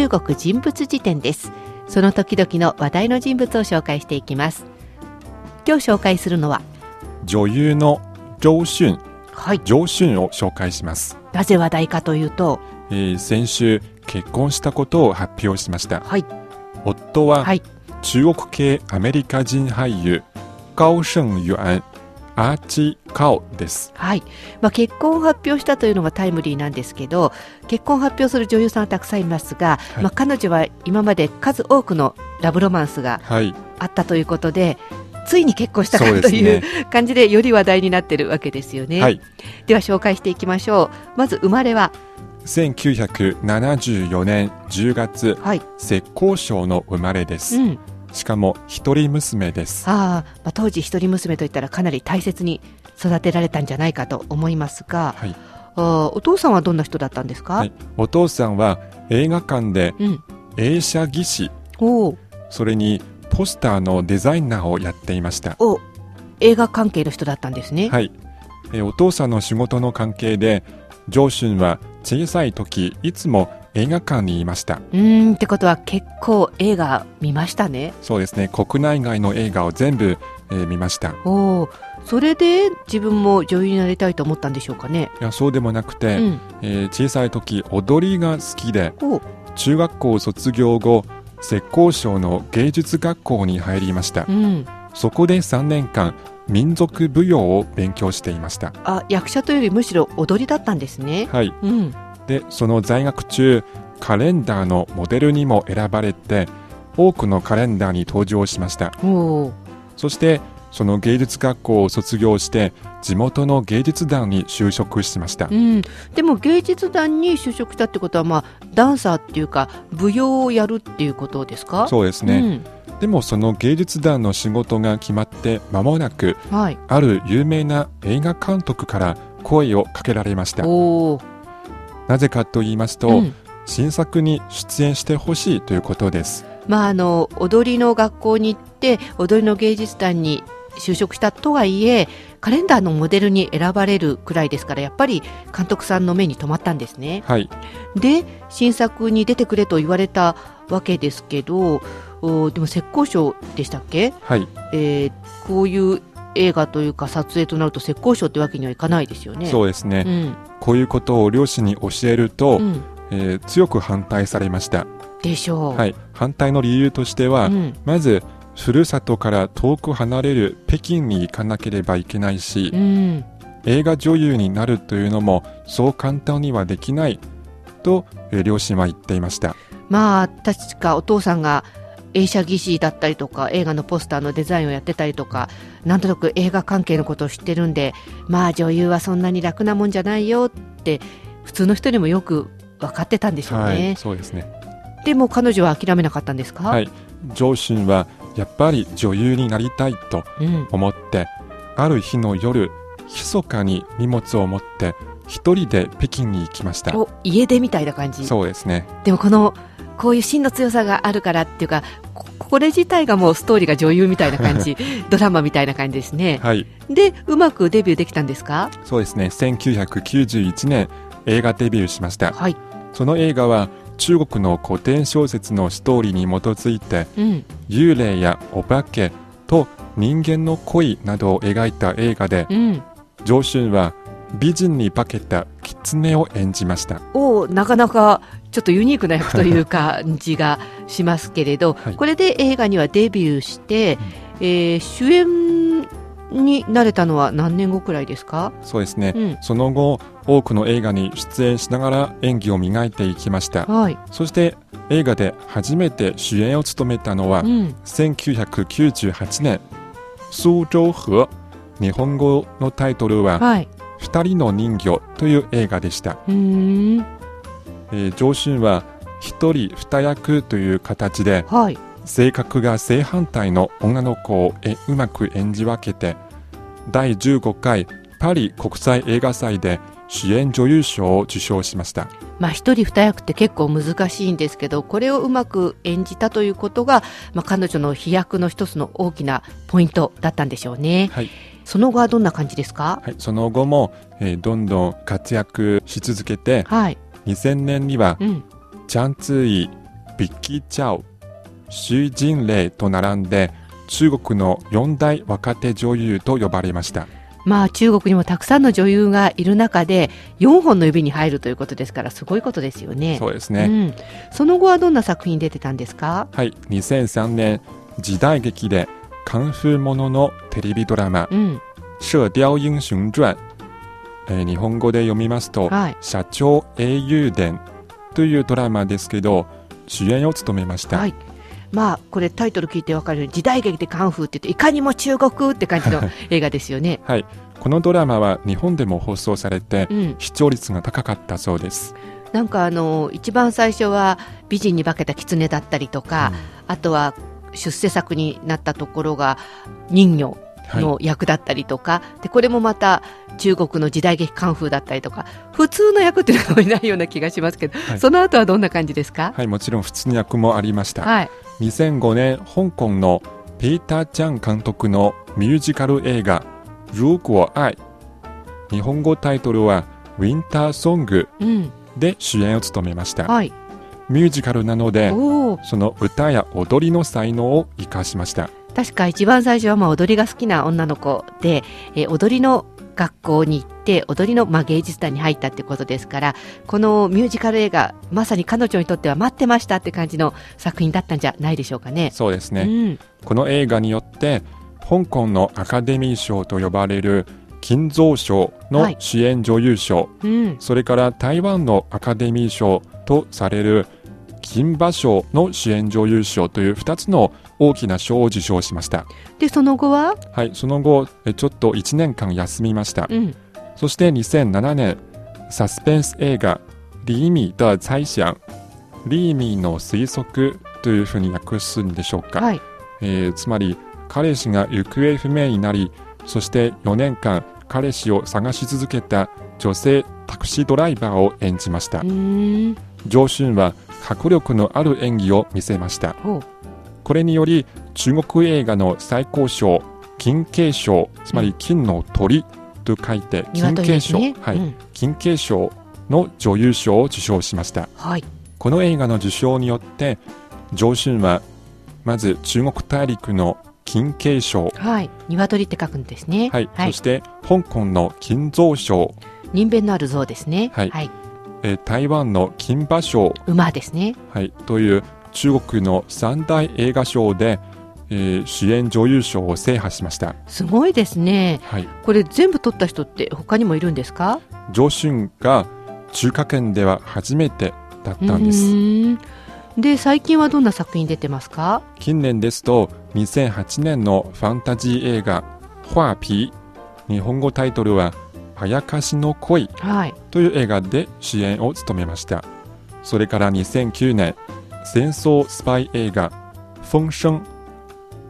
中国人物辞典です。その時々の話題の人物を紹介していきます。今日紹介するのは女優の周迅、はい。上春を紹介します、なぜ話題かというとえー先週結婚したことを発表しました。はい。夫ははい。中国系アメリカ人俳優高盛元アーチ・カオです。はい、まあ、結婚を発表したというのがタイムリーなんですけど結婚を発表する女優さんはたくさんいますが、はい。まあ、彼女は今まで数多くのラブロマンスがはい。あったということでついに結婚したかというね。感じでより話題になってるわけですよね、はい。では紹介していきましょう。まず生まれは？1974年10月。はい、浙江省の生まれです、うん、しかも一人娘です。あー、まあ当時一人娘といったらかなり大切に育てられたんじゃないかと思いますが、はい。お父さんはどんな人だったんですか、はい。お父さんは映画館でうん、映写技師。おー。それにポスターのデザイナーをやっていました。お映画関係の人だったんですね、はい。えお父さんの仕事の関係で上春は小さい時いつも映画館にいました。うーんってことは結構映画見ましたね。そうですね。国内外の映画を全部、えー見ました。おーそれで自分も女優になりたいと思ったんでしょうかね。いやそうでもなくて、うん。えー小さい時踊りが好きでお中学校卒業後浙江省の芸術学校に入りました。うん。そこで3年間民族舞踊を勉強していました。あ役者というよりむしろ踊りだったんですね。はい。うん。でその在学中カレンダーのモデルにも選ばれて多くのカレンダーに登場しました。おーそしてその芸術学校を卒業して地元の芸術団に就職しました。うん、でも芸術団に就職したってことは、まあ、ダンサーっていうか舞踊をやるっていうことですか？そうですね、うん。でもその芸術団の仕事が決まって間もなくはい、ある有名な映画監督から声をかけられました。なぜかと言いますと、うん。新作に出演してほしいということです。まあ、あの踊りの学校に行って踊りの芸術団に就職したとはいえカレンダーのモデルに選ばれるくらいですからやっぱり監督さんの目に留まったんですね。はい。で新作に出てくれと言われたわけですけどおでも浙江省でしたっけ、はい。えーこういう映画というか撮影となると浙江省ってわけにはいかないですよね。そうですね、うん。こういうことを両親に教えると、うん、えー強く反対されました、でしょう。はい、反対の理由としては、うん。まずふるさとから遠く離れる北京に行かなければいけないし、うん。映画女優になるというのもそう簡単にはできないと、えー両親は言っていました。まあ確かお父さんが映写技師だったりとか映画のポスターのデザインをやってたりとかなんとなく映画関係のことを知ってるんでまあ女優はそんなに楽なもんじゃないよって普通の人にもよく分かってたんでしょうはいね、そうですね。でも彼女は諦めなかったんですか、はい上春はやっぱり女優になりたいとうん、思ってある日の夜密かに荷物を持って一人で北京に行きました。お家出みたいな感じ。そうですね。でもこのこういう芯の強さがあるからっていうかここれ自体がもうストーリーが女優みたいな感じ ドラマみたいな感じですね。はい。でうまくデビューできたんですか？そうですね。1991年映画デビューしました。はい、その映画は中国の古典小説のストーリーに基づいてうん、幽霊やお化けと人間の恋などを描いた映画でうん、上春は美人に化けた狐を演じました。おなかなかちょっとユニークな役という感じがしますけれど、はい。これで映画にはデビューして、えー主演になれたのは何年後くらいですか、そうですね、うん。その後多くの映画に出演しながら演技を磨いていきました。はい。そして映画で初めて主演を務めたのはうん、1998年蘇州河日本語のタイトルははい「二人の人魚」という映画でした、えー上春は一人二役という形ではい。性格が正反対の女の子をえうまく演じ分けて第15回パリ国際映画祭で主演女優賞を受賞しました。まあ一人二役って結構難しいんですけどこれをうまく演じたということが、まあ、彼女の飛躍の一つの大きなポイントだったんでしょうね。はい、その後はどんな感じですか？はい、その後も、えーどんどん活躍し続けてはい。2000年にはうん。ジャンツーイビッキー・チャオ、シュ・ジンレイと並んで中国の四大若手女優と呼ばれました。まあ中国にもたくさんの女優がいる中で4本の指に入るということですからすごいことですよね。そうですね。うん、その後はどんな作品出てたんですか？はい、2003年時代劇でカンフーもののテレビドラマうん、「射雕英雄传」えー日本語で読みますとはい「社長英雄伝」というドラマですけど主演を務めました、はい。まあこれタイトル聞いてわかるように時代劇でカンフーって言っていかにも中国って感じの映画ですよね。はい、このドラマは日本でも放送されてうん、視聴率が高かったそうです、なんかあの一番最初は美人に化けた狐だったりとか、あとは出世作になったところが人魚。はいの役だったりとか、でこれもまた中国の時代劇カンフーだったりとか普通の役っていうのがいないような気がしますけど、はい。その後はどんな感じですか？はい、もちろん普通の役もありました、はい、2005年香港のピーター・チャン監督のミュージカル映画「如果愛」日本語タイトルは「ウィンター・ソングうん」で主演を務めました。はい、ミュージカルなのでその歌や踊りの才能を生かしました確か一番最初はまあ踊りが好きな女の子で、えー踊りの学校に行って踊りのまあ芸術団に入ったってことですからこのミュージカル映画まさに彼女にとっては待ってましたって感じの作品だったんじゃないでしょうかね。そうですね、うん、この映画によって香港のアカデミー賞と呼ばれる金蔵賞のはい。主演女優賞、うん、それから台湾のアカデミー賞とされる金馬賞の主演女優賞という2つの大きな賞を受賞しました。でその後は、はい、その後、えちょっと1年間休みました。うん、そして2007年、サスペンス映画、リーミー的猜想、リーミーの推測というふうに訳すんでしょうか。はい、えーつまり、彼氏が行方不明になり、そして4年間、彼氏を探し続けた女性タクシードライバーを演じました上春は迫力のある演技を見せました。これにより中国映画の最高賞金鶏賞つまり金の鳥と書いて金鶏鶏賞、ね。はい。うん。金鶏賞の女優賞を受賞しました。はい、この映画の受賞によって上春はまず中国大陸の金鶏賞。はい、鶏って書くんですね。はい、はい。そし、て香港の金蔵賞、人弁のある像ですね。はい。はい、えー台湾の金馬賞、馬ですね。はい、という中国の三大映画賞で、えー主演女優賞を制覇しました。すごいですね。はい、これ全部取った人って他にもいるんですか？上春が中華圏では初めてだったんです。で最近はどんな作品出てますか？近年ですと2008年のファンタジー映画「花皮」日本語タイトルは「あやかしの恋はい」という映画で主演を務めました。それから2009年戦争スパイ映画「風声」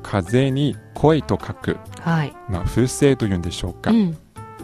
風に恋と書く、はい、まあ、風声というんでしょうか、うん、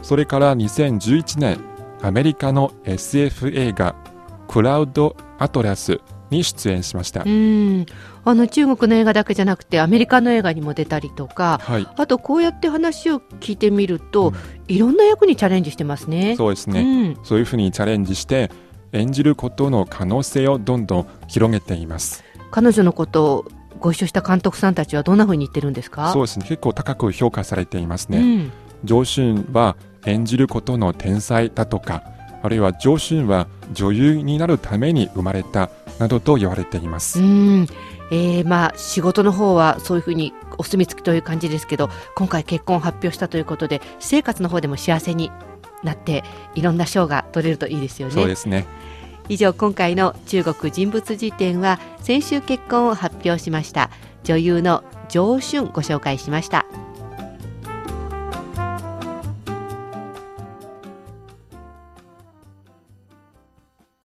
それから2011年アメリカの SF 映画「クラウド・アトラス」に出演しました、うん。あの中国の映画だけじゃなくてアメリカの映画にも出たりとかはい。あとこうやって話を聞いてみると、うん。いろんな役にチャレンジしてますね。そうですね、うん、そういうふうにチャレンジして演じることの可能性をどんどん広げています。彼女のことをご一緒した監督さんたちはどんなふうに言ってるんですか？そうですね。結構高く評価されていますね、うん、上春は演じることの天才だとかあるいは上春は女優になるために生まれたなどと言われています、うんえーまあ仕事の方はそういうふうにお墨付きという感じですけど今回結婚を発表したということで私生活の方でも幸せになっていろんな賞が取れるといいですよね。そうですね以上今回の中国人物辞典は先週結婚を発表しました女優の上春ご紹介しました。